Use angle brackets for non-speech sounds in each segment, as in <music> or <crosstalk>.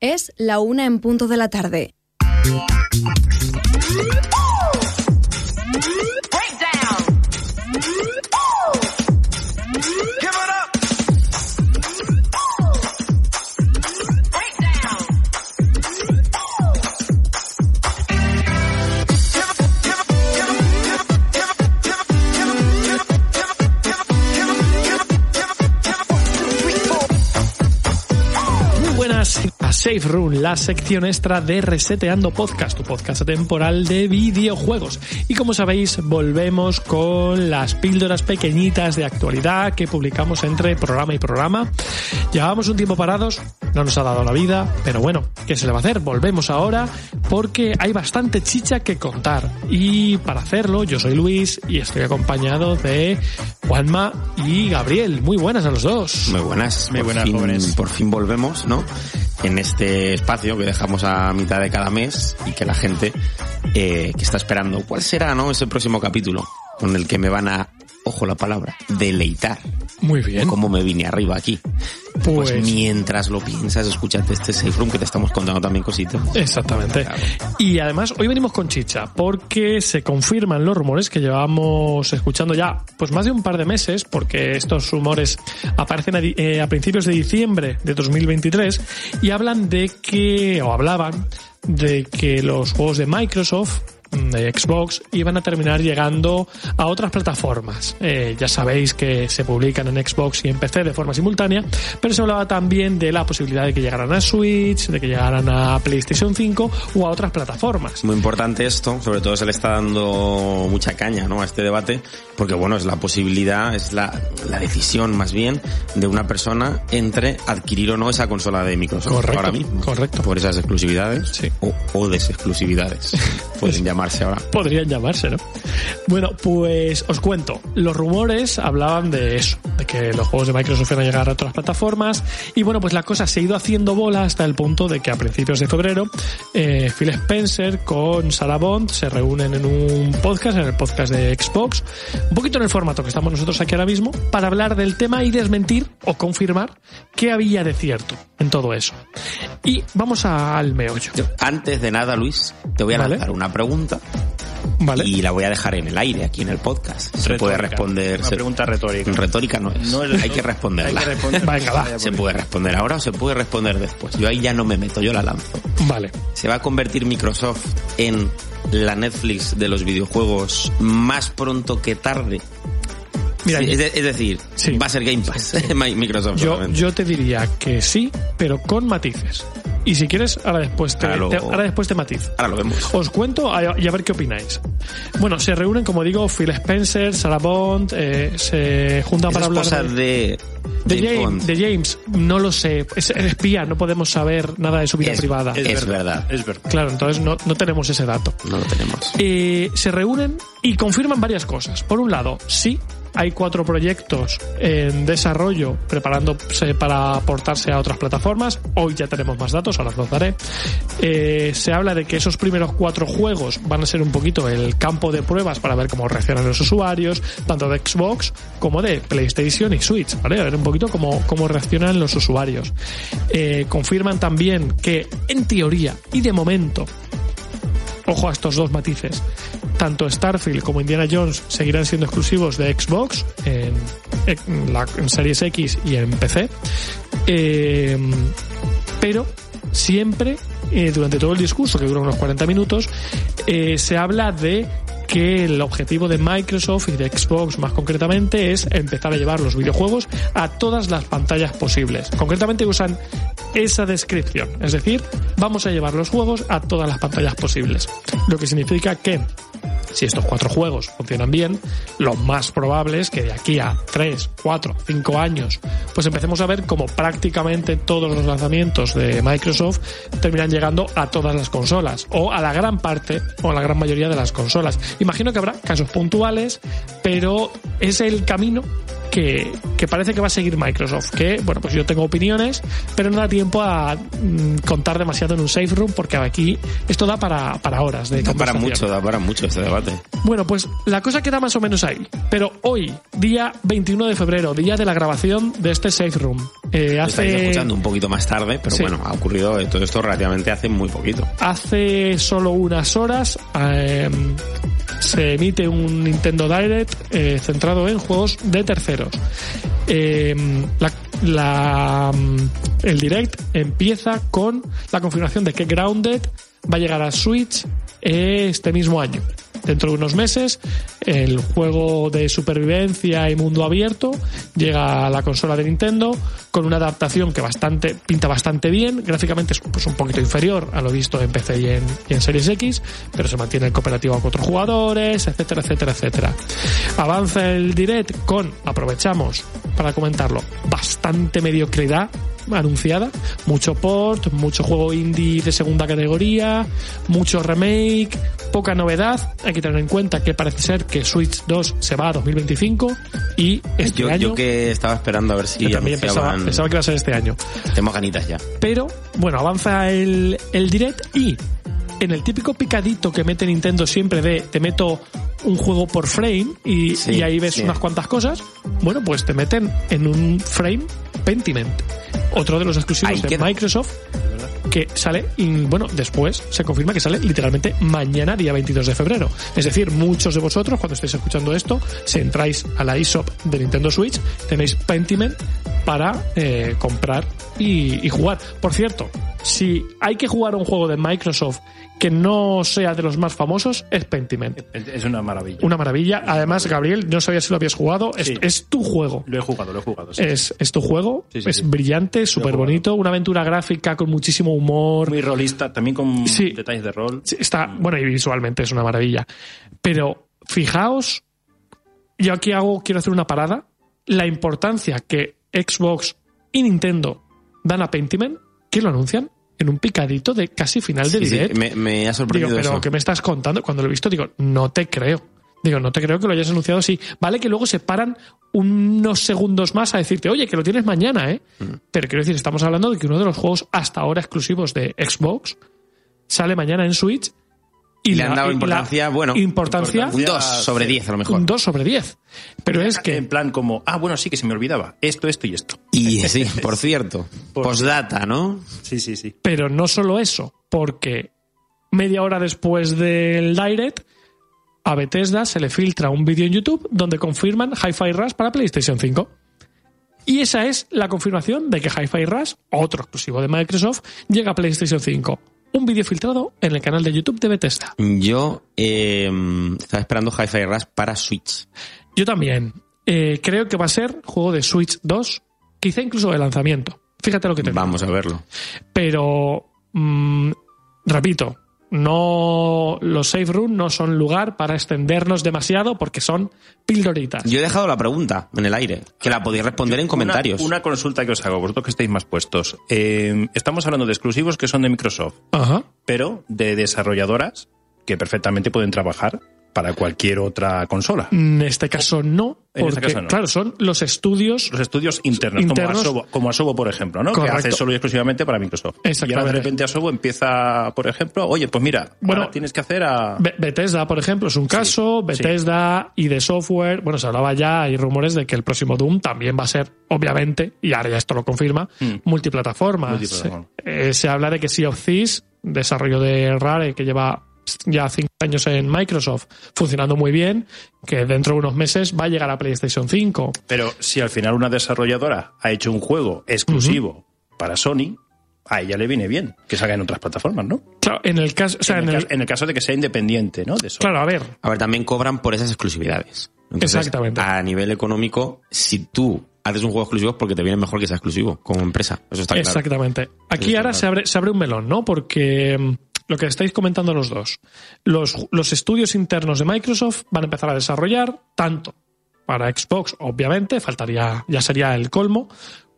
Es la una en punto de la tarde. Safe Room, la sección extra de Reseteando Podcast, tu podcast temporal de videojuegos. Y como sabéis, volvemos con las píldoras pequeñitas de actualidad que publicamos entre programa y programa. Llevábamos un tiempo parados, no nos ha dado la vida, pero bueno, ¿qué se le va a hacer? Volvemos ahora porque hay bastante chicha que contar. Y para hacerlo, yo soy Luis y estoy acompañado de Juanma y Gabriel. Muy buenas a los dos. Muy buenas. Muy por buenas, fin, jóvenes. Por fin volvemos, ¿no? En este espacio que dejamos a mitad de cada mes y que la gente eh, que está esperando, ¿cuál será, no? Ese próximo capítulo con el que me van a, ojo la palabra, deleitar. Muy bien. Cómo me vine arriba aquí. Pues, Pues- mientras lo piensas, escúchate este safe room que te estamos contando también cositas. Exactamente. Claro. Y además hoy venimos con chicha porque se confirman los rumores que llevamos escuchando ya pues más de un par de meses porque estos rumores aparecen a, eh, a principios de diciembre de 2023 y hablan de que o hablaban de que los juegos de Microsoft de Xbox iban a terminar llegando a otras plataformas. Eh, ya sabéis que se publican en Xbox y en PC de forma simultánea, pero se hablaba también de la posibilidad de que llegaran a Switch, de que llegaran a PlayStation 5 o a otras plataformas. Muy importante esto, sobre todo se le está dando mucha caña ¿no? a este debate, porque bueno, es la posibilidad, es la, la decisión más bien de una persona entre adquirir o no esa consola de Microsoft Correcto, ahora mismo. correcto. Por esas exclusividades Sí. o, o desexclusividades. <laughs> Pueden llamarse ahora. Podrían llamarse, ¿no? Bueno, pues os cuento. Los rumores hablaban de eso, de que los juegos de Microsoft iban a llegar a otras plataformas. Y bueno, pues la cosa se ha ido haciendo bola hasta el punto de que a principios de febrero eh, Phil Spencer con Sarah Bond se reúnen en un podcast, en el podcast de Xbox, un poquito en el formato que estamos nosotros aquí ahora mismo, para hablar del tema y desmentir o confirmar qué había de cierto en todo eso. Y vamos al meollo. Antes de nada, Luis, te voy a Vale. lanzar una pregunta ¿Vale? y la voy a dejar en el aire aquí en el podcast. Se Retórica. puede responder. Una se- pregunta retórica. Retórica no es. No es hay que responderla. Hay que responder. Venga, va. Vaya Se por- puede responder ahora o se puede responder después. Yo ahí ya no me meto, yo la lanzo. Vale. ¿Se va a convertir Microsoft en la Netflix de los videojuegos más pronto que tarde? Mira, Sí, es, de- es decir, Sí. va a ser Game Pass, <laughs> Mi- Microsoft. Yo, yo te diría que sí, pero con matices. Y si quieres, ahora después te, Ahora lo- te- ahora después te matizo. Ahora lo vemos. Os cuento a- y a ver qué opináis. Bueno, se reúnen, como digo, Phil Spencer, Sarah Bond, eh, se juntan para hablar esposa de, de, de James James, Bond. de James. No lo sé, es espía, no podemos saber nada de su vida Es- privada. es verdad. Es verdad. Claro, entonces no, no tenemos ese dato. No lo tenemos. Eh, se reúnen y confirman varias cosas. Por un lado, sí, hay cuatro proyectos en desarrollo preparándose para aportarse a otras plataformas. Hoy ya tenemos más datos, ahora os los daré. Eh, se habla de que esos primeros cuatro juegos van a ser un poquito el campo de pruebas para ver cómo reaccionan los usuarios, tanto de Xbox como de PlayStation y Switch, ¿vale? A ver un poquito cómo, cómo reaccionan los usuarios. Eh, confirman también que, en teoría y de momento, ojo a estos dos matices. Tanto Starfield como Indiana Jones seguirán siendo exclusivos de Xbox en, la, Series X y en PC. Eh, pero siempre, eh, durante todo el discurso, que dura unos 40 minutos, eh, se habla de que el objetivo de Microsoft y de Xbox más concretamente es empezar a llevar los videojuegos a todas las pantallas posibles. Concretamente usan esa descripción, es decir, vamos a llevar los juegos a todas las pantallas posibles. Lo que significa que si estos cuatro juegos funcionan bien, lo más probable es que de aquí a 3, 4, 5 años, pues empecemos a ver como prácticamente todos los lanzamientos de Microsoft terminan llegando a todas las consolas, o a la gran parte, o a la gran mayoría de las consolas. Imagino que habrá casos puntuales, pero es el camino que, que parece que va a seguir Microsoft. Que, bueno, pues yo tengo opiniones, pero no da tiempo a mm, contar demasiado en un safe room porque aquí esto da para, para horas de Da para mucho, da para mucho este debate. Bueno, pues la cosa queda más o menos ahí. Pero hoy, día 21 de febrero, día de la grabación de este safe room. eh, Lo estáis hace, escuchando un poquito más tarde, pero Sí. bueno, ha ocurrido todo esto relativamente hace muy poquito. hace solo unas horas eh, se emite un Nintendo Direct eh, centrado en juegos de terceros. Eh, mm, el Direct empieza con la confirmación de que Grounded va a llegar a Switch este mismo año. Dentro de unos meses, el juego de supervivencia y mundo abierto llega a la consola de Nintendo con una adaptación que bastante pinta bastante bien. Gráficamente es pues, un poquito inferior a lo visto en PC y en, Series X, pero se mantiene el cooperativo a cuatro jugadores, etcétera, etcétera, etcétera. Avanza el Direct con, aprovechamos para comentarlo, bastante mediocridad anunciada, mucho port, mucho juego indie de segunda categoría, mucho remake, poca novedad. Hay que tener en cuenta que parece ser que Switch 2 se va a 2025 y este Yo, año yo que estaba esperando a ver si yo también pensaba, pensaba que iba a ser este año. Tengo ganitas ya. Pero, bueno, avanza el, el direct y en el típico picadito que mete Nintendo siempre de te meto un juego por frame y, Sí, y ahí ves sí. unas cuantas cosas, bueno, pues te meten en un frame Pentiment, otro de los exclusivos Ahí de queda. Microsoft que sale, y, bueno, después se confirma que sale literalmente mañana, día 22 de febrero. Es decir, muchos de vosotros, cuando estéis escuchando esto, si entráis a la eShop de Nintendo Switch, tenéis Pentiment para eh, comprar y, y jugar. Por cierto, si hay que jugar a un juego de Microsoft que no sea de los más famosos, es Pentiment. Es una maravilla. Una maravilla. Además, Gabriel, no sabía si lo habías jugado. Es, Sí. es tu juego. Lo he jugado, lo he jugado. sí. Es, es tu juego. Sí, sí, es sí. Brillante, súper bonito. Una aventura gráfica con muchísimo humor. Muy rolista, también con Sí. detalles de rol. Sí, Está, bueno, y visualmente es una maravilla. Pero fijaos, yo aquí hago, quiero hacer una parada. La importancia que Xbox y Nintendo dan a Pentiment, que lo anuncian en un picadito de casi final de Sí, me, me ha digo, sorprendido pero eso. ¿qué me estás contando? Cuando lo he visto, digo, no te creo. Digo, no te creo que lo hayas anunciado así. Vale que luego se paran unos segundos más a decirte, oye, que lo tienes mañana, ¿eh? Mm. Pero quiero decir, estamos hablando de que uno de los juegos hasta ahora exclusivos de Xbox sale mañana en Switch y Le han la- dado y la importancia, bueno, importancia, Un 2 sobre 10 a lo mejor. un 2 sobre 10. Pero es En que plan como, ah, bueno, sí que se me olvidaba. Esto, esto y esto. Y sí, por cierto, <laughs> Por- postdata, ¿no? Sí, sí, sí. Pero no solo eso, porque media hora después del Direct, a Bethesda se le filtra un vídeo en YouTube donde confirman Hi-Fi Rush para PlayStation 5. Y esa es la confirmación de que Hi-Fi Rush, otro exclusivo de Microsoft, llega a PlayStation 5. Un vídeo filtrado en el canal de YouTube de Bethesda. Yo eh, estaba esperando Hi-Fi Rush para Switch. Yo también. Eh, creo que va a ser juego de Switch 2, quizá incluso de lanzamiento. Fíjate lo que te digo. Vamos a verlo. pero mm, repito, no los safe room no son lugar para extendernos demasiado porque son pildoritas. Yo he dejado la pregunta en el aire, que la podéis responder en comentarios. Una, una consulta que os hago, vosotros que estéis más puestos. Eh, estamos hablando de exclusivos que son de Microsoft, Ajá. pero de desarrolladoras que perfectamente pueden trabajar para cualquier otra consola. En este caso no, En porque este caso no. claro, son los estudios Los estudios internos, Internos. como Asobo, como Asobo, por ejemplo, ¿no? Correcto. Que hace solo y exclusivamente para Microsoft. Y ahora de repente Asobo empieza, por ejemplo, oye, pues mira, Bueno, ahora tienes que hacer a... Be- Bethesda, por ejemplo, es un caso. Bethesda y de software. Bueno, se hablaba ya, hay rumores de que el próximo Doom también va a ser, obviamente, y ahora ya esto lo confirma, Mm. multiplataforma. Multiplataforma. Se, eh, se habla de que Sea of Thieves, desarrollo de Rare, que lleva ya cinco años en Microsoft, funcionando muy bien, que dentro de unos meses va a llegar a PlayStation 5. Pero si al final una desarrolladora ha hecho un juego exclusivo para Sony, a ella le viene bien que salga en otras plataformas, ¿no? Claro, en el caso, o sea, en, en el, el- ca- en el caso de que sea independiente, ¿no? De Sony. claro, a ver, A ver, también cobran por esas exclusividades. Entonces, Exactamente. A nivel económico, si tú haces un juego exclusivo es porque te viene mejor que sea exclusivo como empresa. Eso está claro. Exactamente. Aquí está ahora claro. se abre, se abre un melón, ¿no? Porque mm, lo que estáis comentando los dos, los, los estudios internos de Microsoft van a empezar a desarrollar tanto para Xbox, obviamente, faltaría, ya sería el colmo,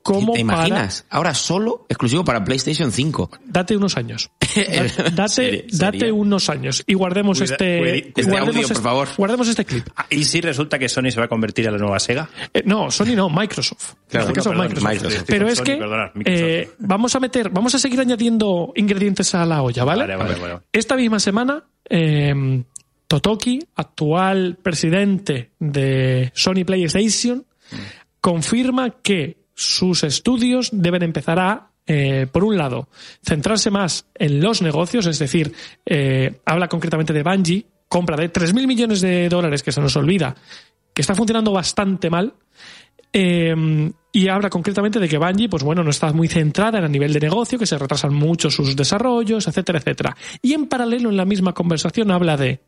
como ¿Te para... imaginas? Ahora solo exclusivo para PlayStation 5. Date unos años. <laughs> Da- Date, Sería- date sería- unos años. Y guardemos Cuida- este... Este guardemos audio, por favor. Guardemos este clip. Ah, ¿Y si resulta que Sony se va a convertir en la nueva Sega? Eh, no, Sony no, Microsoft. Claro, este no, perdón, Microsoft. Microsoft. Pero es Sony, que perdonad, Microsoft. eh, vamos a meter, vamos a seguir añadiendo ingredientes a la olla, ¿vale? Vale, vale, vale. Esta misma semana, eh, Totoki, actual presidente de Sony PlayStation, confirma que sus estudios deben empezar a, eh, por un lado, centrarse más en los negocios, es decir, eh, habla concretamente de Bungie, compra de 3.000 millones de dólares que se nos olvida, que está funcionando bastante mal. Eh, y habla concretamente de que Bungie, pues bueno, no está muy centrada en el nivel de negocio, que se retrasan mucho sus desarrollos, etcétera, etcétera. Y en paralelo, en la misma conversación, habla de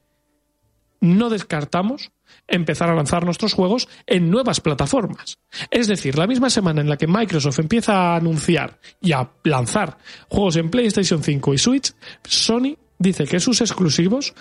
no descartamos empezar a lanzar nuestros juegos en nuevas plataformas. Es decir, la misma semana en la que Microsoft empieza a anunciar y a lanzar juegos en PlayStation 5 y Switch, Sony dice que sus exclusivos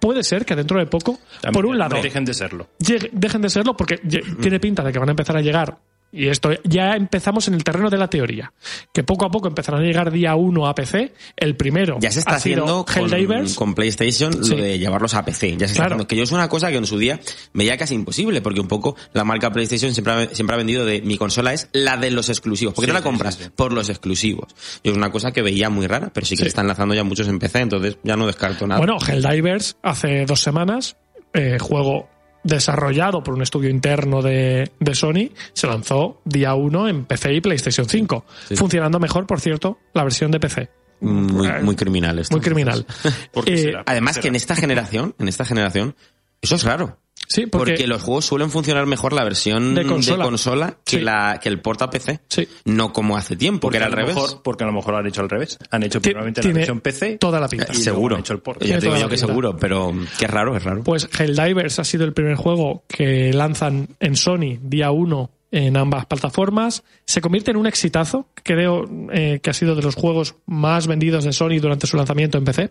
puede ser que dentro de poco, También por un lado, Dejen de serlo. llegue- dejen de serlo porque lle- tiene pinta de que van a empezar a llegar. Y esto ya empezamos en el terreno de la teoría. Que poco a poco empezarán a llegar día uno a PC. El primero Ya se está haciendo con, con PlayStation Sí. lo de llevarlos a PC. Ya se está Claro. haciendo. Que yo es una cosa que en su día veía casi imposible, porque un poco la marca PlayStation siempre ha, siempre ha vendido de mi consola es la de los exclusivos. ¿Por qué Sí, te la compras? sí. Por los exclusivos. Y es una cosa que veía muy rara, pero sí que están lanzando ya muchos en PC, entonces ya no descarto nada. Bueno, Helldivers hace dos semanas, eh, juego desarrollado por un estudio interno de, de Sony, se lanzó día 1 en PC y PlayStation 5. Sí. Funcionando mejor, por cierto, la versión de PC. muy, eh, muy criminal esto. Muy criminal. <laughs> ¿Por qué Eh, será? Además Será. que en esta generación, en esta generación, eso es raro. Sí, porque, Porque, los juegos suelen funcionar mejor la versión De de consola. que, Sí. la, que el porta PC. Sí. No como hace tiempo, Porque que era al revés. mejor- porque a lo mejor lo han hecho al revés. Han hecho probablemente la versión PC. toda la pinta. y seguro. han hecho el port. Ya te digo que seguro, pero qué raro, es raro. Pues Helldivers ha sido el primer juego que lanzan en Sony día 1 en ambas plataformas. Se convierte en un exitazo. Creo eh, que ha sido de los juegos más vendidos de Sony durante su lanzamiento en PC.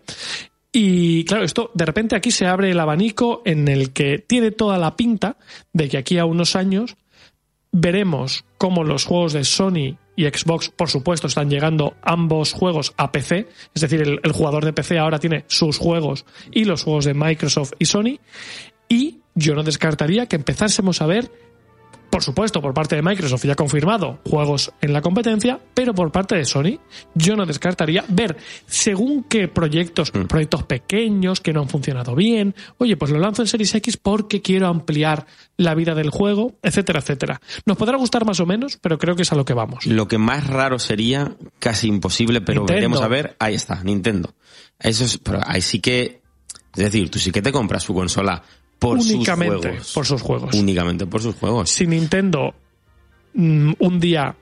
Y claro, esto de repente aquí se abre el abanico en el que tiene toda la pinta de que aquí a unos años veremos cómo los juegos de Sony y Xbox, por supuesto, están llegando ambos juegos a PC. Es decir, el, jugador de PC ahora tiene sus juegos y los juegos de Microsoft y Sony. Y yo no descartaría que empezásemos a ver, por supuesto, por parte de Microsoft ya confirmado, juegos en la competencia, pero por parte de Sony, yo no descartaría ver según qué proyectos, proyectos pequeños que no han funcionado bien, oye, pues lo lanzo en Series X porque quiero ampliar la vida del juego, etcétera, etcétera. Nos podrá gustar más o menos, pero creo que es a lo que vamos. Lo que más raro sería, casi imposible, pero Nintendo. veremos a ver, ahí está, Nintendo. Eso es, pero ahí sí que, es decir, tú sí que te compras su consola por Únicamente sus juegos. por sus juegos. Únicamente por sus juegos. si Nintendo mm, un día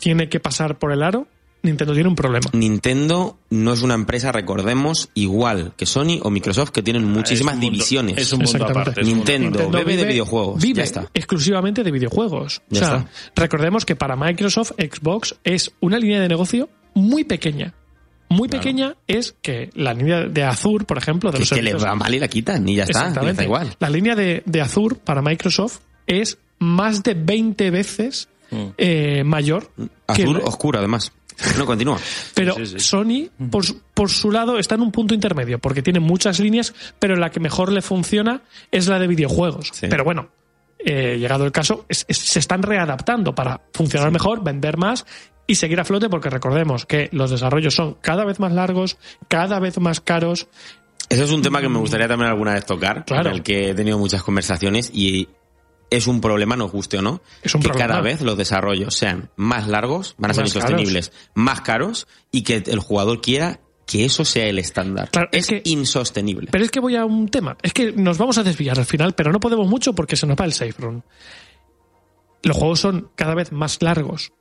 tiene que pasar por el aro, Nintendo tiene un problema. Nintendo no es una empresa, recordemos, igual que Sony o Microsoft, que tienen muchísimas Es un mundo- divisiones. Es un mundo Exactamente. aparte. es Nintendo. aparte. bebe de videojuegos, Vive ya está. exclusivamente de videojuegos. Ya o sea, está. recordemos que para Microsoft, Xbox es una línea de negocio muy pequeña. Muy pequeña es que la línea de Azure, por ejemplo, de Que, los que le va mal y la quitan y ya está. Exactamente. da igual. La línea de, de Azure para Microsoft es más de 20 veces eh, mayor. que Azul el- oscuro, además. No, continúa. <laughs> Pero Sí, sí, sí. Sony, por, su- por su lado, está en un punto intermedio, porque tiene muchas líneas, pero la que mejor le funciona es la de videojuegos. Sí. Pero bueno, eh, llegado el caso, es- es- se están readaptando para funcionar mejor, vender más y seguir a flote, porque recordemos que los desarrollos son cada vez más largos, cada vez más caros. Eso es un tema que me gustaría también alguna vez tocar, Claro. en el que he tenido muchas conversaciones y es un problema, nos guste o no, Es un que problema. cada vez los desarrollos sean más largos, van a ser insostenibles, más caros y que el jugador quiera que eso sea el estándar. Claro, es es que- insostenible. Pero es que voy a un tema. Es que nos vamos a desviar al final, pero no podemos mucho porque se nos va el safe room. Los juegos son cada vez más largos,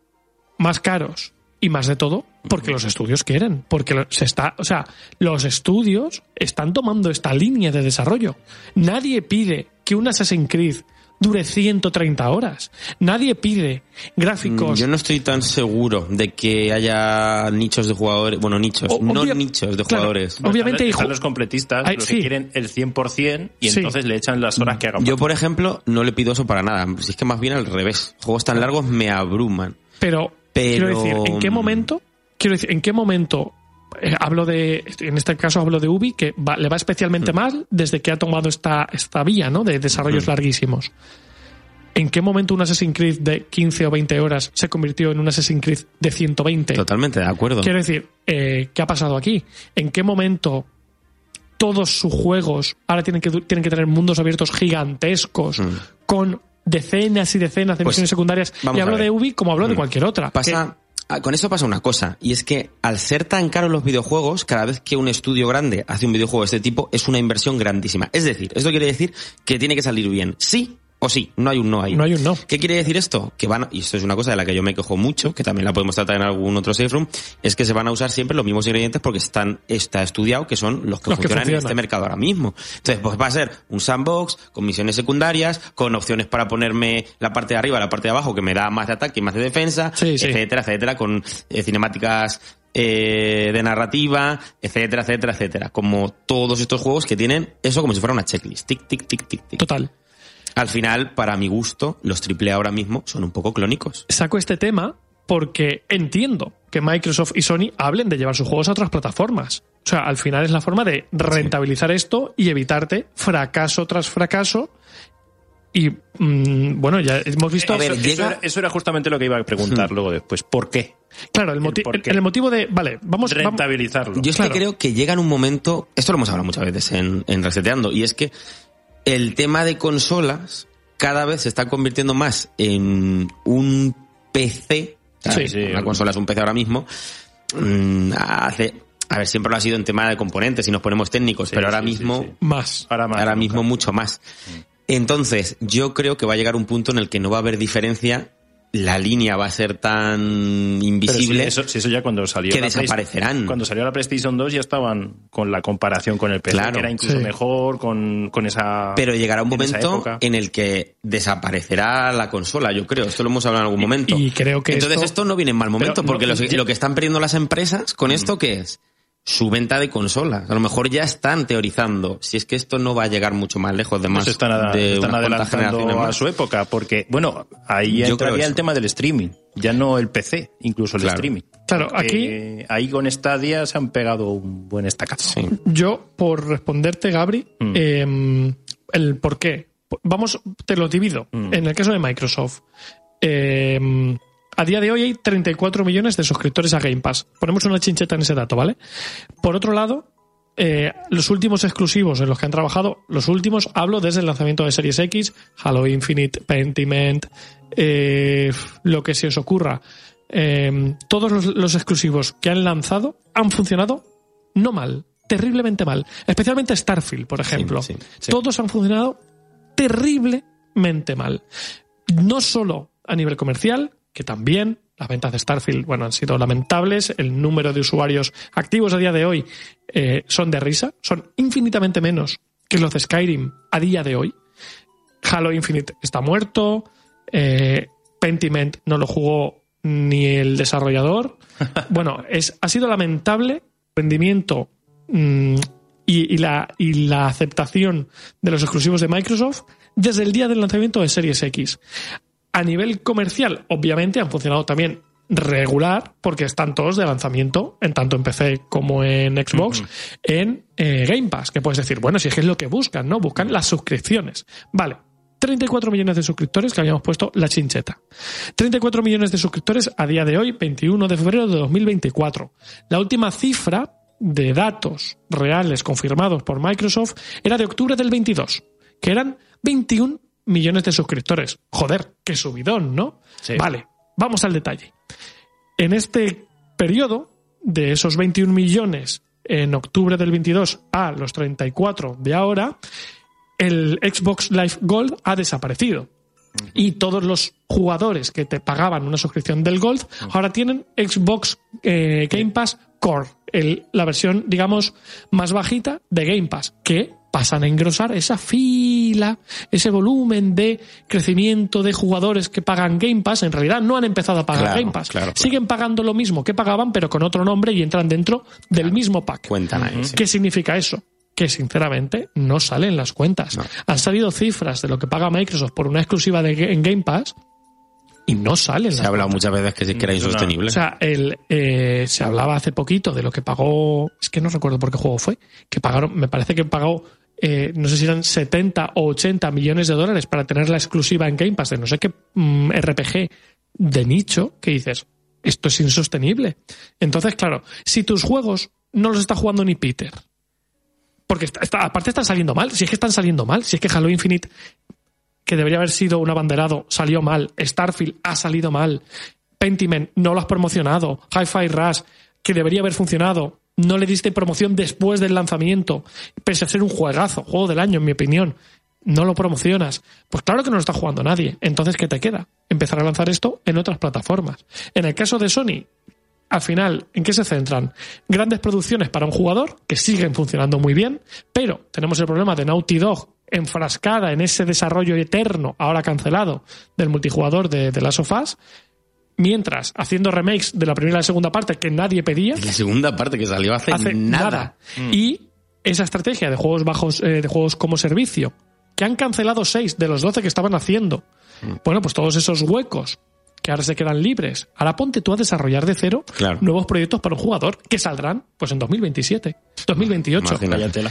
más caros y más de todo porque los estudios quieren. Porque se está, o sea, los estudios están tomando esta línea de desarrollo. Nadie pide que un Assassin's Creed dure 130 horas. Nadie pide gráficos. Mm, Yo no estoy tan seguro de que haya nichos de jugadores, bueno, nichos, O- no obvia- nichos de claro. jugadores. Obviamente hay están los completistas, Ay, los sí. que quieren el 100% y Sí. entonces le echan las horas que hagan. Yo, por ejemplo, no le pido eso para nada. Si es que más bien al revés. Juegos tan largos me abruman. Pero, Pero- quiero decir, ¿en qué momento? Quiero decir, ¿en qué momento? Eh, hablo de, en este caso hablo de Ubi, que va- le va especialmente Hmm. mal desde que ha tomado esta, esta vía, ¿no? De desarrollos larguísimos. ¿En qué momento un Assassin's Creed de 15 o 20 horas se convirtió en un Assassin's Creed de 120? Totalmente de acuerdo. Quiero decir, eh, ¿qué ha pasado aquí? ¿En qué momento todos sus juegos ahora tienen que, tienen que tener mundos abiertos gigantescos con decenas y decenas de. Pues, misiones secundarias? Y hablo de Ubi como hablo de Mm. cualquier otra. Pasa, con eso pasa una cosa, y es que al ser tan caros los videojuegos, cada vez que un estudio grande hace un videojuego de este tipo, es una inversión grandísima. Es decir, esto quiere decir que tiene que salir bien. Sí o sí, no hay un no ahí. No hay un no. ¿Qué quiere decir esto? Que van, a- y esto es una cosa de la que yo me quejo mucho, que también la podemos tratar en algún otro safe room, es que se van a usar siempre los mismos ingredientes porque están, está estudiado que son los que Los que funcionan en este mercado ahora mismo. Entonces, pues va a ser un sandbox con misiones secundarias, con opciones para ponerme la parte de arriba, la parte de abajo, que me da más de ataque y más de defensa, Sí, sí. etcétera, etcétera, con eh, cinemáticas eh, de narrativa, etcétera, etcétera, etcétera. Como todos estos juegos que tienen eso como si fuera una checklist. Tic, tic, tic, tic, tic. Total. Al final, para mi gusto, los AAA ahora mismo son un poco clónicos. Saco este tema porque entiendo que Microsoft y Sony hablen de llevar sus juegos a otras plataformas. O sea, al final es la forma de rentabilizar esto y evitarte fracaso tras fracaso. Y mm, bueno, ya hemos visto. A ver, Eso, llega- eso era, eso era justamente lo que iba a preguntar luego después. ¿Por qué? claro, el, moti- por qué. el motivo de. Vale, vamos. vamos Rentabilizarlo. Yo es Claro. que creo que llega en un momento, esto lo hemos hablado muchas veces en, en Reseteando, y es que el tema de consolas cada vez se está convirtiendo más en un PC. Sí, sí. Una consola es un PC ahora mismo. Mm, hace, a ver, siempre lo ha sido en tema de componentes, si nos ponemos técnicos, Sí, pero ahora mismo sí. más. Ahora, más, ahora mismo mucho más. Entonces, yo creo que va a llegar un punto en el que no va a haber diferencia, la línea va a ser tan invisible. eso, sí, eso ya cuando salió que la desaparecerán. Cuando salió la PlayStation 2 ya estaban con la comparación con el PC, Claro. que era incluso Sí. mejor con, con esa. Pero llegará un momento en el que desaparecerá la consola, yo creo. Esto lo hemos hablado en algún momento. y creo que Entonces esto- esto, no viene en mal momento, no- porque los- lo que están perdiendo las empresas con esto, ¿qué es? Su venta de consolas. A lo mejor ya están teorizando si es que esto no va a llegar mucho más lejos de más Pues están, a- de están adelantando a más. su época, porque, bueno, ahí Yo entraría el tema del streaming, ya no el PC, incluso el Claro. streaming. Claro, Porque ahí con Stadia se han pegado un buen estacazo. Sí. Yo, por responderte, Gabri, Mm. eh, el por qué. Vamos, te lo divido. Mm. En el caso de Microsoft, eh, a día de hoy hay 34 millones de suscriptores a Game Pass. Ponemos una chincheta en ese dato, ¿vale? Por otro lado, eh, los últimos exclusivos en los que han trabajado, los últimos, hablo desde el lanzamiento de Series X, Halo Infinite, Pentiment, eh, lo que se os ocurra. Eh, todos los, los exclusivos que han lanzado han funcionado no mal, terriblemente mal. Especialmente Starfield, por ejemplo. sí, sí. Todos han funcionado terriblemente mal. No solo a nivel comercial, que también las ventas de Starfield, bueno, han sido lamentables. El número de usuarios activos a día de hoy eh, son de risa, son infinitamente menos que los de Skyrim a día de hoy. Halo Infinite está muerto. eh, Pentiment no lo jugó ni el desarrollador. <laughs> Bueno, es, ha sido lamentable el rendimiento mm, y, y la, y la aceptación de los exclusivos de Microsoft desde el día del lanzamiento de Series X. A nivel comercial, obviamente, han funcionado también regular, porque están todos de lanzamiento, en tanto en PC como en Xbox, en eh, Game Pass, que puedes decir, bueno, si es que es lo que buscan, ¿no? Buscan las suscripciones. Vale. 34 millones de suscriptores que habíamos puesto la chincheta. 34 millones de suscriptores a día de hoy, 21 de febrero de 2024. La última cifra de datos reales confirmados por Microsoft era de octubre del 22, que eran 21 millones de suscriptores. Joder, qué subidón, ¿no? Sí. Vale, vamos al detalle. En este periodo, de esos 21 millones en octubre del 22 a los 34 de ahora, el Xbox Live Gold ha desaparecido. Y todos los jugadores que te pagaban una suscripción del Gold ahora tienen Xbox eh, Game Pass Core, el- la versión, digamos, más bajita de Game Pass, que pasan a engrosar esa fila, ese volumen de crecimiento de jugadores que pagan Game Pass. En realidad no han empezado a pagar Claro, Game Pass. claro, claro. Siguen pagando lo mismo que pagaban, pero con otro nombre y entran dentro del mismo pack. Cuentan ahí. sí. ¿Qué significa eso? Que sinceramente no salen las cuentas. No. Han salido cifras de lo que paga Microsoft por una exclusiva de, en Game Pass y no salen. Se las ha hablado cuentas. muchas veces que, sí que era No, no. insostenible. O sea, el, eh, se hablaba hace poquito de lo que pagó, es que no recuerdo por qué juego fue, que pagaron, me parece que pagó, eh, no sé si eran 70 o 80 millones de dólares para tener la exclusiva en Game Pass de no sé qué mm, RPG de nicho, que dices, esto es insostenible. Entonces, claro, si tus juegos no los está jugando ni Peter, porque está- aparte están saliendo mal, si es que están saliendo mal, si es que Halo Infinite que debería haber sido un abanderado, salió mal. Starfield ha salido mal. Pentiment no lo has promocionado. Hi-Fi Rush, que debería haber funcionado, no le diste promoción después del lanzamiento, pese a ser un juegazo, juego del año, en mi opinión. No lo promocionas. Pues claro que no lo está jugando nadie. Entonces, ¿qué te queda? Empezar a lanzar esto en otras plataformas. En el caso de Sony, al final, ¿en qué se centran? Grandes producciones para un jugador que siguen funcionando muy bien, pero tenemos el problema de Naughty Dog enfrascada en ese desarrollo eterno, ahora cancelado, del multijugador de, de Last mientras haciendo remakes de la primera y la segunda parte que nadie pedía, La segunda parte que salió hace, hace nada. nada. Y esa estrategia de juegos bajos, eh, de juegos como servicio, que han cancelado seis de los 12 que estaban haciendo. Bueno, pues todos esos huecos que ahora se quedan libres. Ahora ponte tú a desarrollar de cero Claro. nuevos proyectos para un jugador que saldrán pues en 2027, 2028. Imagínate.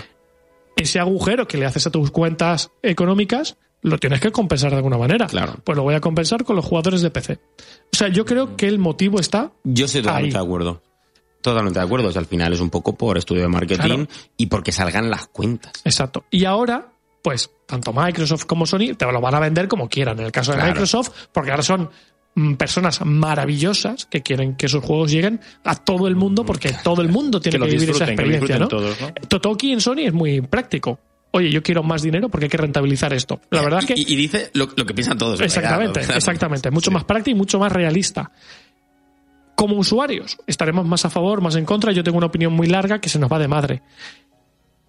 Ese agujero que le haces a tus cuentas económicas lo tienes que compensar de alguna manera. Claro. Pues lo voy a compensar con los jugadores de PC. O sea, yo creo que el motivo está Yo estoy totalmente Ahí. de acuerdo. Totalmente de acuerdo. O sea, al final es un poco por estudio de marketing Claro. y porque salgan las cuentas. Exacto. Y ahora, pues, tanto Microsoft como Sony te lo van a vender como quieran. En el caso de Claro. Microsoft, porque ahora son mm, personas maravillosas que quieren que sus juegos lleguen a todo el mundo, porque todo el mundo tiene Que vivir esa que experiencia, ¿no? todos, ¿no? Totoki en Sony es muy práctico. Oye, yo quiero más dinero porque hay que rentabilizar esto. La verdad es que Y, y dice lo, lo que piensan todos. en Exactamente, exactamente. Mucho más práctico y mucho más realista. Como usuarios, estaremos más a favor, más en contra. Yo tengo una opinión muy larga que se nos va de madre.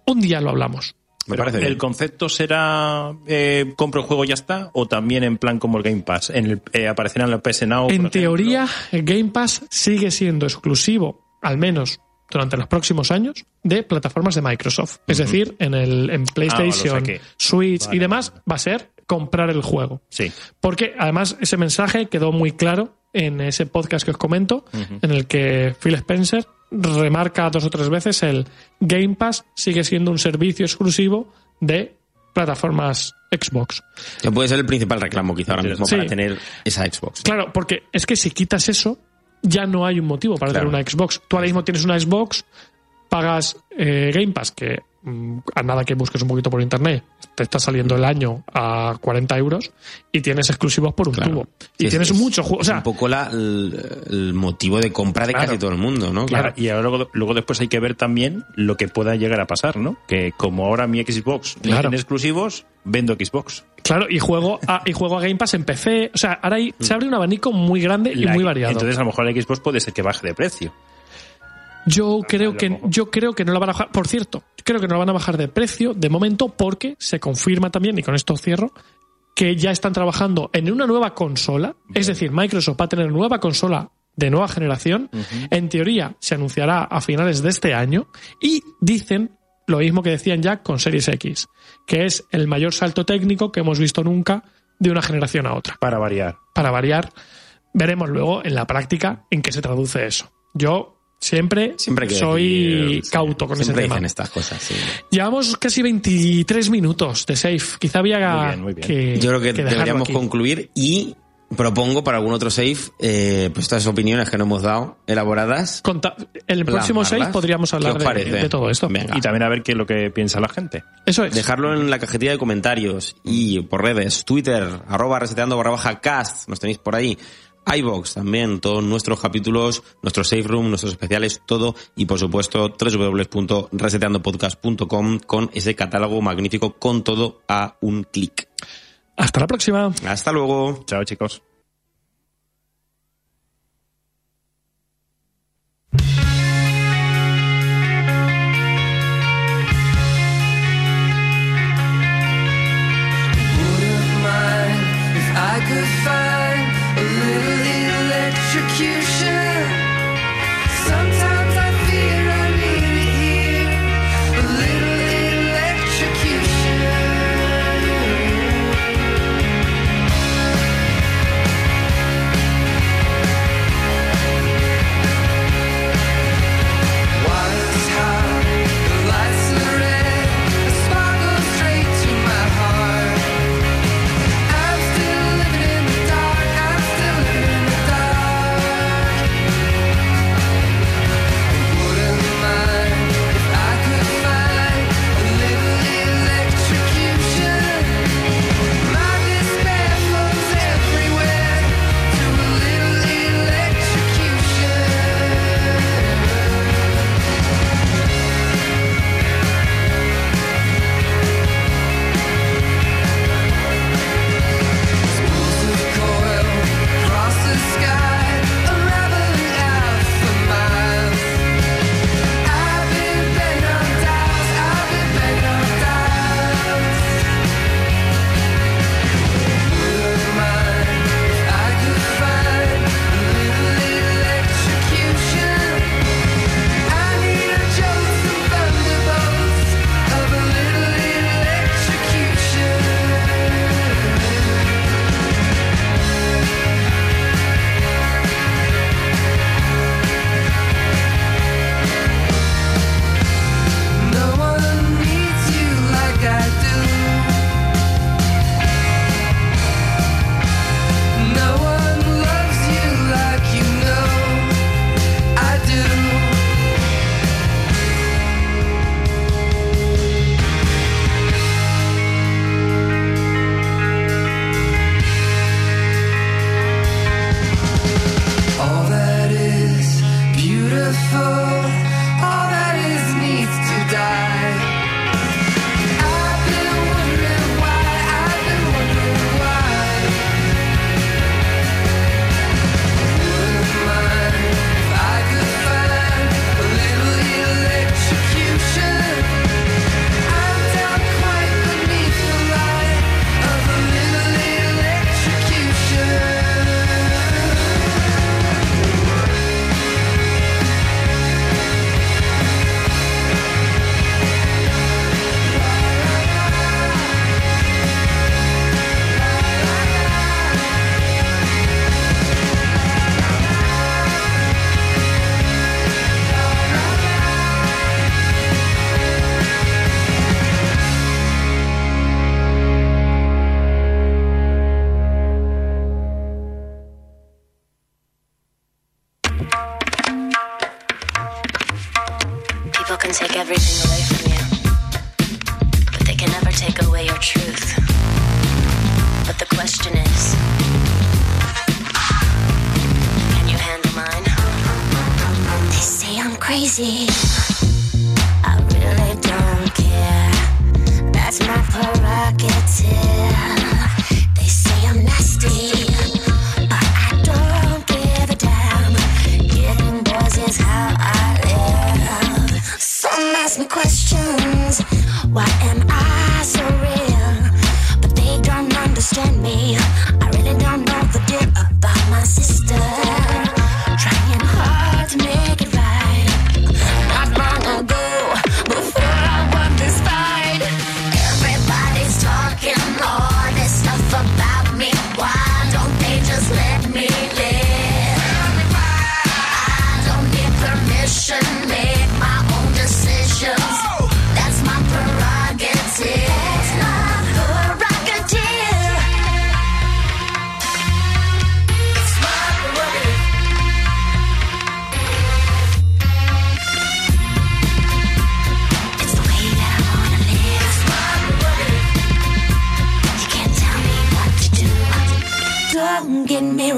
Un día lo hablamos. Me parece ¿El bien. concepto será eh, compro el juego y ya está? ¿O también en plan como el Game Pass? En el, eh, ¿Aparecerá en la PS Now? En teoría, el Game Pass sigue siendo exclusivo, al menos durante los próximos años, de plataformas de Microsoft. Es decir, en, el, en PlayStation, Ah, saqué. Switch Vale, y demás, vale. va a ser comprar el juego. Sí. Porque además ese mensaje quedó muy claro en ese podcast que os comento, en el que Phil Spencer remarca dos o tres veces el Game Pass sigue siendo un servicio exclusivo de plataformas Xbox. Que puede ser el principal reclamo quizá ahora mismo Sí. para tener esa Xbox. Claro, porque es que si quitas eso, ya no hay un motivo para Claro. tener una Xbox. Tú ahora mismo tienes una Xbox, pagas eh, Game Pass, que a nada que busques un poquito por internet, te está saliendo el año a 40 euros y tienes exclusivos por un Claro. tubo. Y es- tienes es- muchos juegos. O sea, un poco la- el, el motivo de compra de Claro. casi todo el mundo, ¿no? Claro. Y ahora luego, luego después hay que ver también lo que pueda llegar a pasar, ¿no? Que como ahora mi Xbox tiene exclusivos, vendo Xbox. Claro, y juego a, y juego a Game Pass en PC. O sea, ahora hay- se abre un abanico muy grande y La- muy variado. Entonces a lo mejor el Xbox puede ser que baje de precio. yo creo que yo creo que no la van a bajar. Por cierto, creo que no van a bajar de precio de momento porque se confirma también y con esto cierro que ya están trabajando en una nueva consola. Es decir, Microsoft va a tener nueva consola de nueva generación. En teoría se anunciará a finales de este año y dicen lo mismo que decían ya con Series X, que es el mayor salto técnico que hemos visto nunca de una generación a otra Para variar. para variar. Veremos luego en la práctica en qué se traduce eso. Yo siempre, Siempre que soy decir- sí, cauto con ese siempre tema. dicen estas cosas, sí. Llevamos casi 23 minutos de safe. Quizá había Muy bien, muy bien. que. Yo creo que, dejarlo deberíamos aquí. concluir y propongo para algún otro safe eh, pues estas opiniones que no hemos dado elaboradas. Conta- el próximo. 6 podríamos ¿Qué hablar de, de todo esto. Venga. Y también a ver qué es lo que piensa la gente. Eso es. Dejarlo en la cajetilla de comentarios y por redes, Twitter, arroba reseteando barra baja cast, nos tenéis por ahí. iBox también, todos nuestros capítulos, nuestro safe room, nuestros especiales, todo. Y por supuesto, www.reseteandopodcast.com con ese catálogo magnífico con todo a un clic. Hasta la próxima. Hasta luego. Chao, chicos.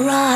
right.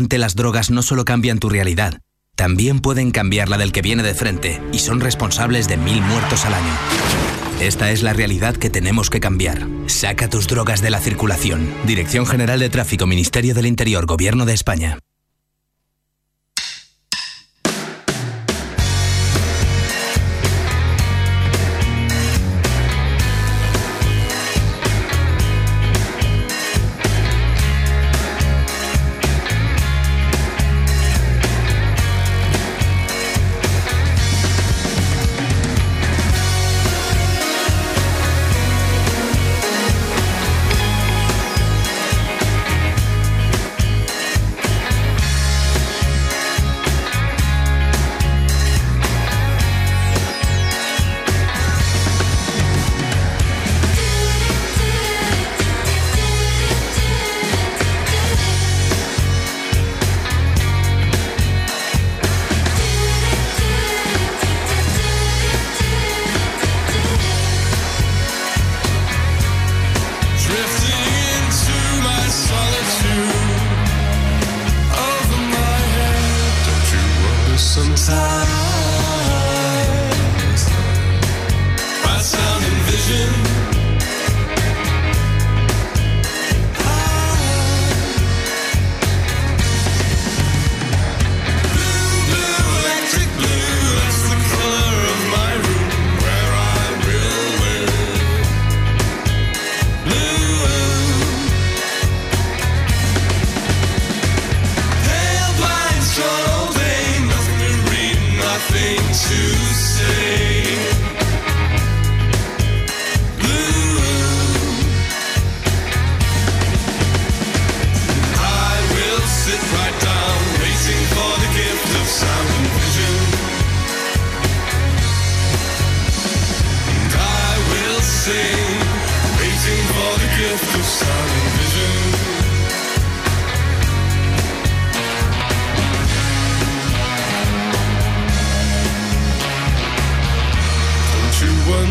instante las drogas no solo cambian tu realidad, también pueden cambiar la del que viene de frente y son responsables de mil muertos al año. Esta es la realidad que tenemos que cambiar. Saca tus drogas de la circulación. Dirección General de Tráfico, Ministerio del Interior, Gobierno de España.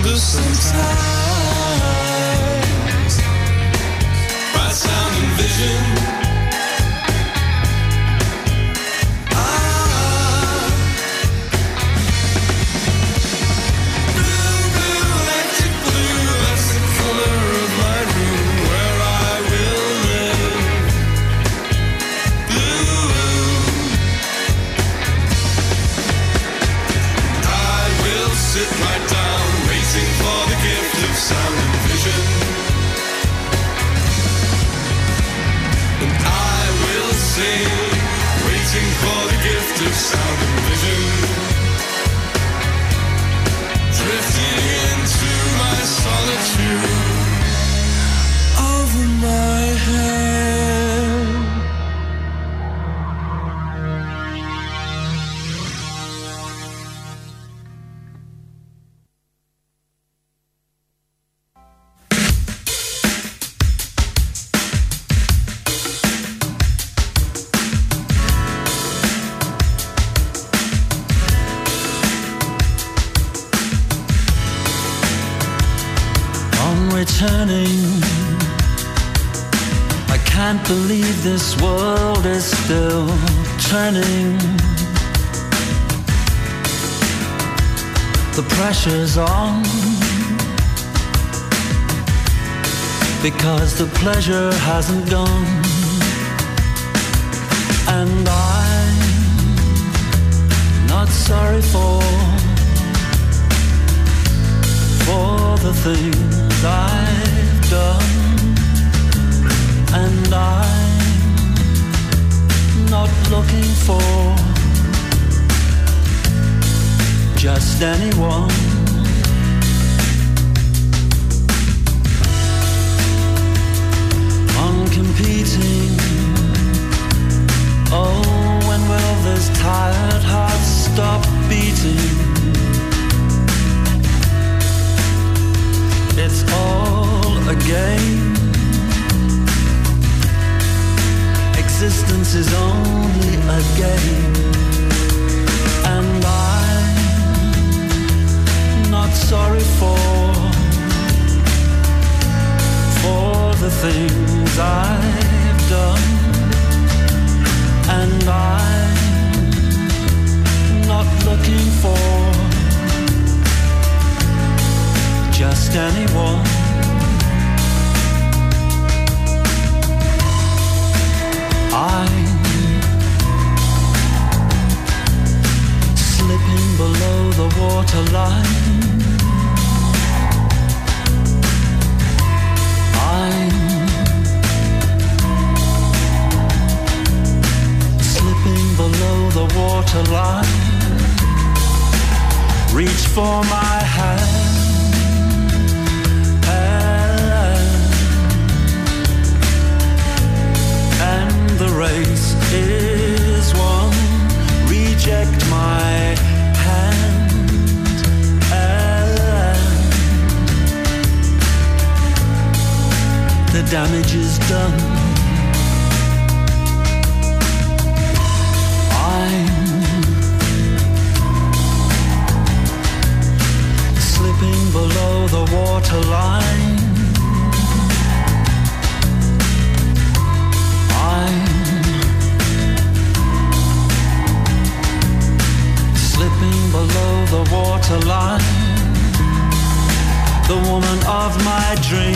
longer sometimes. by sound and vision. is on. Because the pleasure hasn't gone. And I'm not sorry for, for the things I've done. And I'm not looking for just anyone. my dream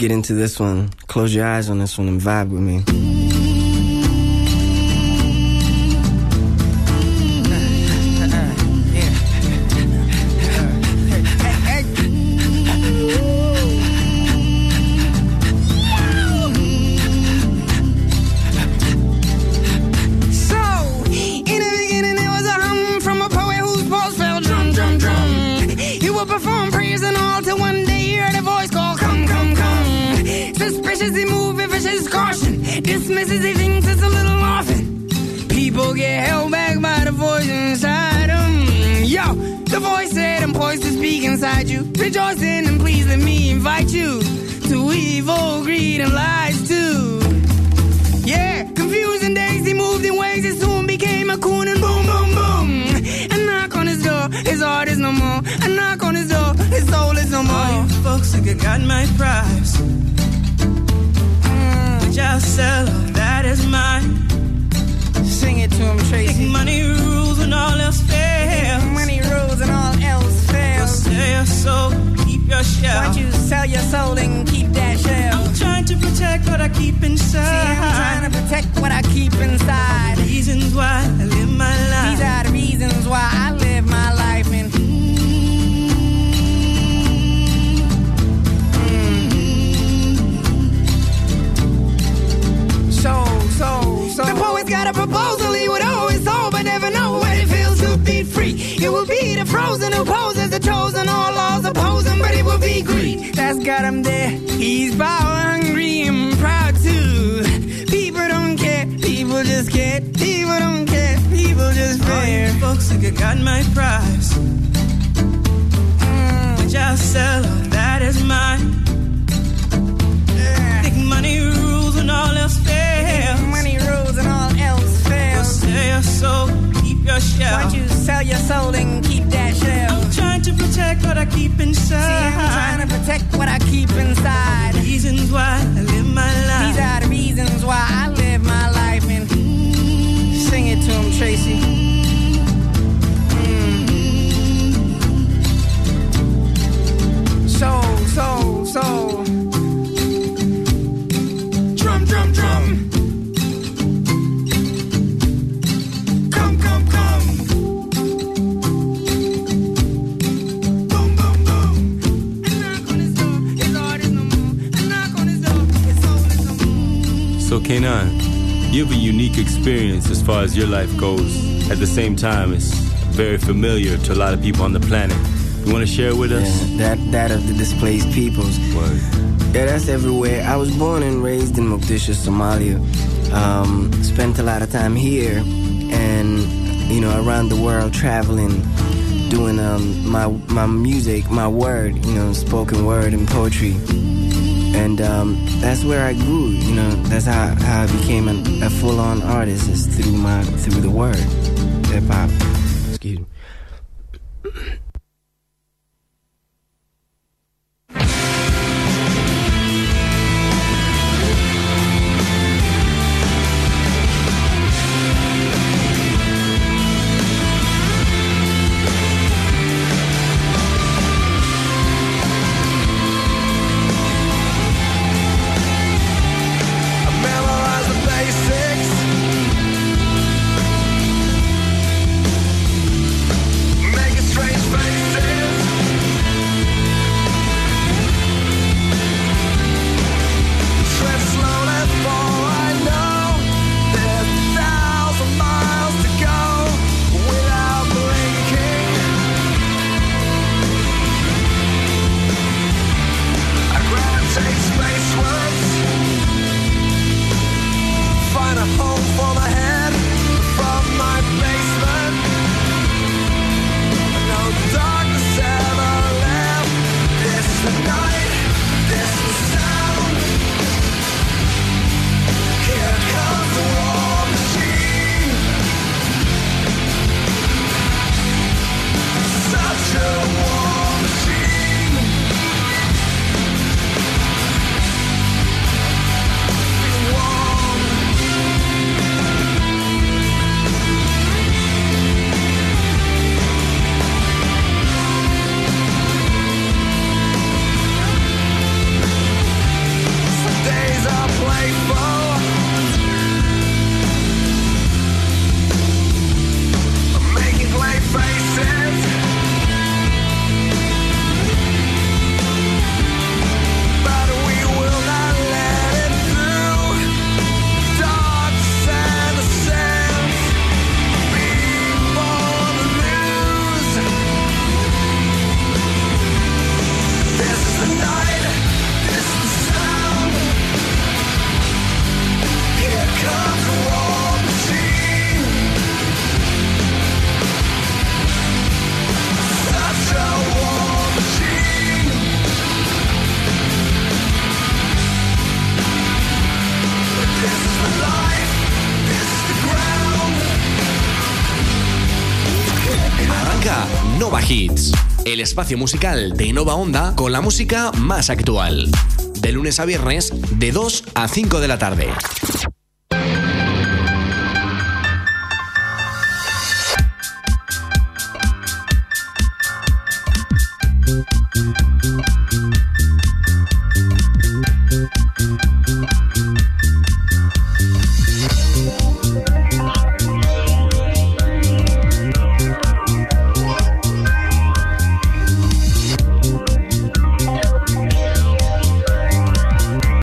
get into this one. Close your eyes on this one and vibe with me. Folks think I got my prize. Which mm, I'll sell, that is mine. Sing it to him, Tracy. Think money rules when all else fails. Money rules and all else fails. sell your soul, keep your shell. Why don't you sell your soul and keep that shell? I'm trying to protect what I keep inside. See, I'm trying to protect what I keep inside. Reasons why I live my life. These are the reasons why I live my life The poet's got a proposal he would always hold, but never know what it feels to be free. It will be the frozen who poses the chosen, all laws oppose him, but it will be greed. That's got him there. He's power hungry and proud too. People don't care, people just care. People don't care, people just All you folks I got my prize. Which I'll sell, that is mine. Think money rules all else fails. Money rules and all else So fails. sell your soul, keep your shell. Why don't you sell your soul and keep that shell? I'm trying to protect what I keep inside. See. I'm trying to protect what I keep inside. Reasons why I live my life. These are the reasons why I live my life and sing it to him, Tracy. Mm. So, so, so. Kanan, you have a unique experience as far as your life goes. At the same time, it's very familiar to a lot of people on the planet. You want to share with us? Yeah, that that of the displaced peoples. Yeah, that's everywhere. I was born and raised in Mogadishu, Somalia. Um, spent a lot of time here, and you know, around the world, traveling, doing um, my my music, my word, you know, spoken word and poetry. And um, that's where I grew. You know, that's how, how I became an, a full-on artist is through my through the word, hip hop. el espacio musical de Innova Onda con la música más actual. De lunes a viernes, de 2 a 5 de la tarde.